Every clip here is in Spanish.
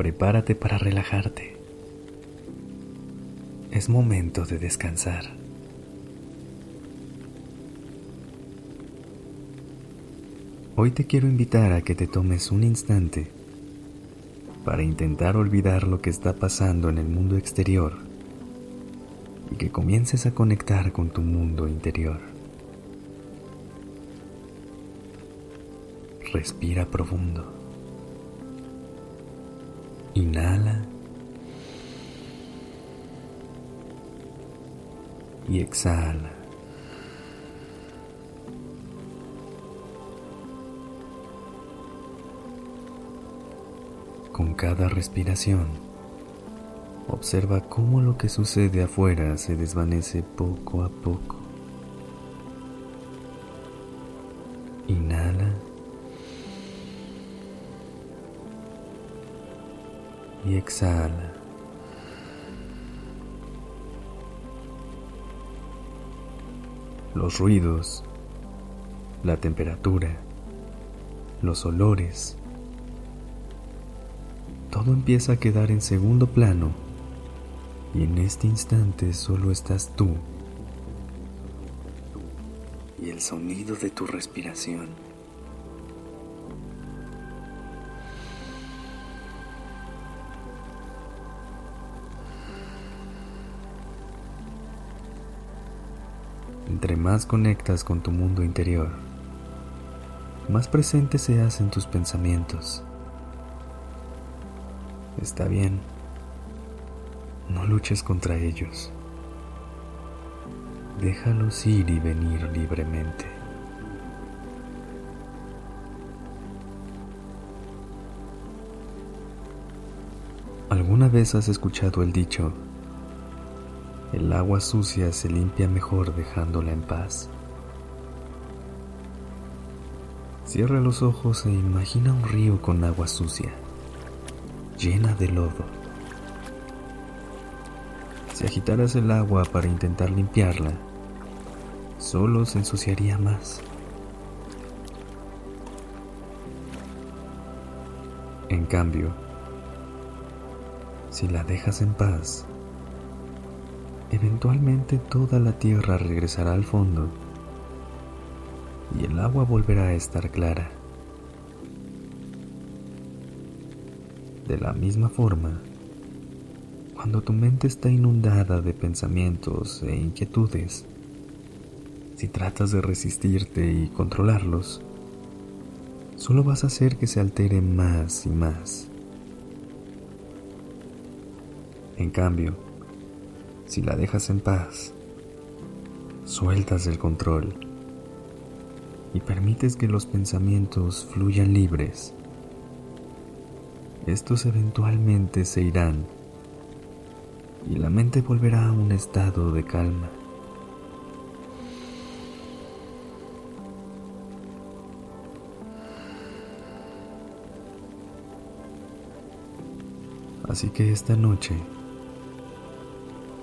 Prepárate para relajarte. Es momento de descansar. Hoy te quiero invitar a que te tomes un instante para intentar olvidar lo que está pasando en el mundo exterior y que comiences a conectar con tu mundo interior. Respira profundo. Inhala. Y exhala. Con cada respiración, observa cómo lo que sucede afuera se desvanece poco a poco. Y exhala. Los ruidos, la temperatura, los olores, todo empieza a quedar en segundo plano y en este instante solo estás tú y el sonido de tu respiración. Entre más conectas con tu mundo interior, más presente se hacen tus pensamientos. Está bien, no luches contra ellos. Déjalos ir y venir libremente. ¿Alguna vez has escuchado el dicho, el agua sucia se limpia mejor dejándola en paz. Cierra los ojos e imagina un río con agua sucia, llena de lodo. Si agitaras el agua para intentar limpiarla, solo se ensuciaría más. En cambio, si la dejas en paz, eventualmente toda la tierra regresará al fondo y el agua volverá a estar clara. De la misma forma, cuando tu mente está inundada de pensamientos e inquietudes, si tratas de resistirte y controlarlos, solo vas a hacer que se altere más y más. En cambio, si la dejas en paz, sueltas el control y permites que los pensamientos fluyan libres, estos eventualmente se irán y la mente volverá a un estado de calma. Así que esta noche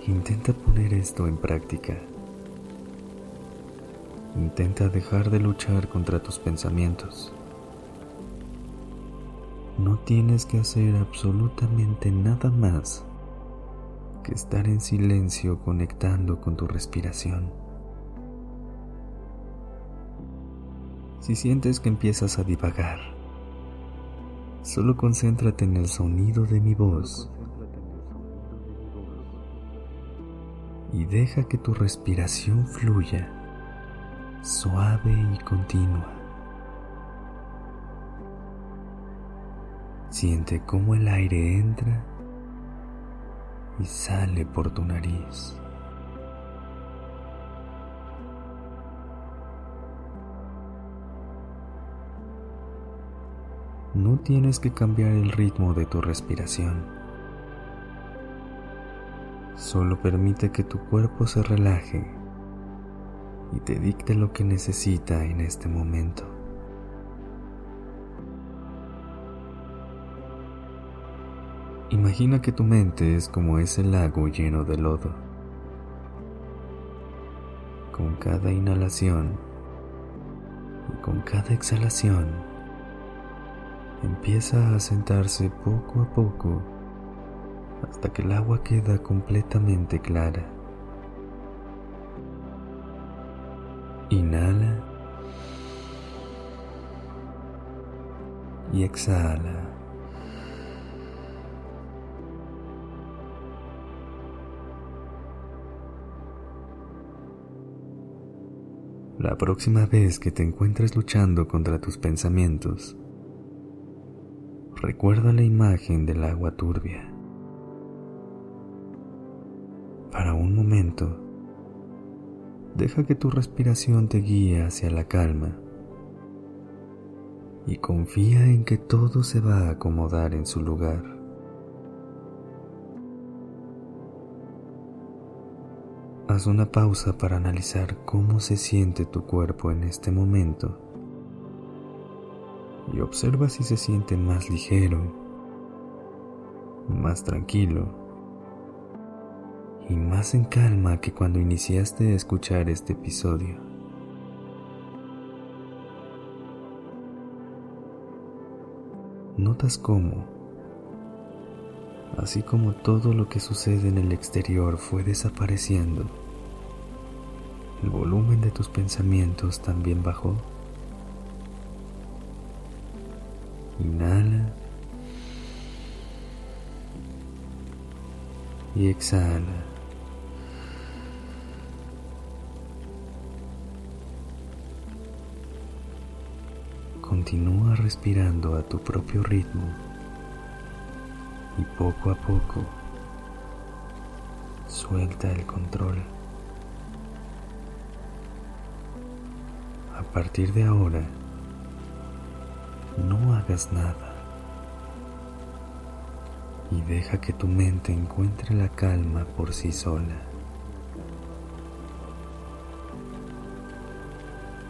Intenta poner esto en práctica. Intenta dejar de luchar contra tus pensamientos. No tienes que hacer absolutamente nada más que estar en silencio conectando con tu respiración. Si sientes que empiezas a divagar, solo concéntrate en el sonido de mi voz y deja que tu respiración fluya suave y continua. Siente cómo el aire entra y sale por tu nariz. No tienes que cambiar el ritmo de tu respiración. Solo permite que tu cuerpo se relaje y te dicte lo que necesita en este momento. Imagina que tu mente es como ese lago lleno de lodo. Con cada inhalación y con cada exhalación, empieza a sentarse poco a poco hasta que el agua queda completamente clara. Inhala y exhala. La próxima vez que te encuentres luchando contra tus pensamientos, recuerda la imagen del agua turbia. Para un momento, deja que tu respiración te guíe hacia la calma y confía en que todo se va a acomodar en su lugar. Haz una pausa para analizar cómo se siente tu cuerpo en este momento y observa si se siente más ligero, más tranquilo y más en calma que cuando iniciaste a escuchar este episodio. Notas cómo, así como todo lo que sucede en el exterior fue desapareciendo, el volumen de tus pensamientos también bajó. Inhala y exhala. Continúa respirando a tu propio ritmo y poco a poco suelta el control. A partir de ahora, no hagas nada y deja que tu mente encuentre la calma por sí sola.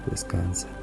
Descansa.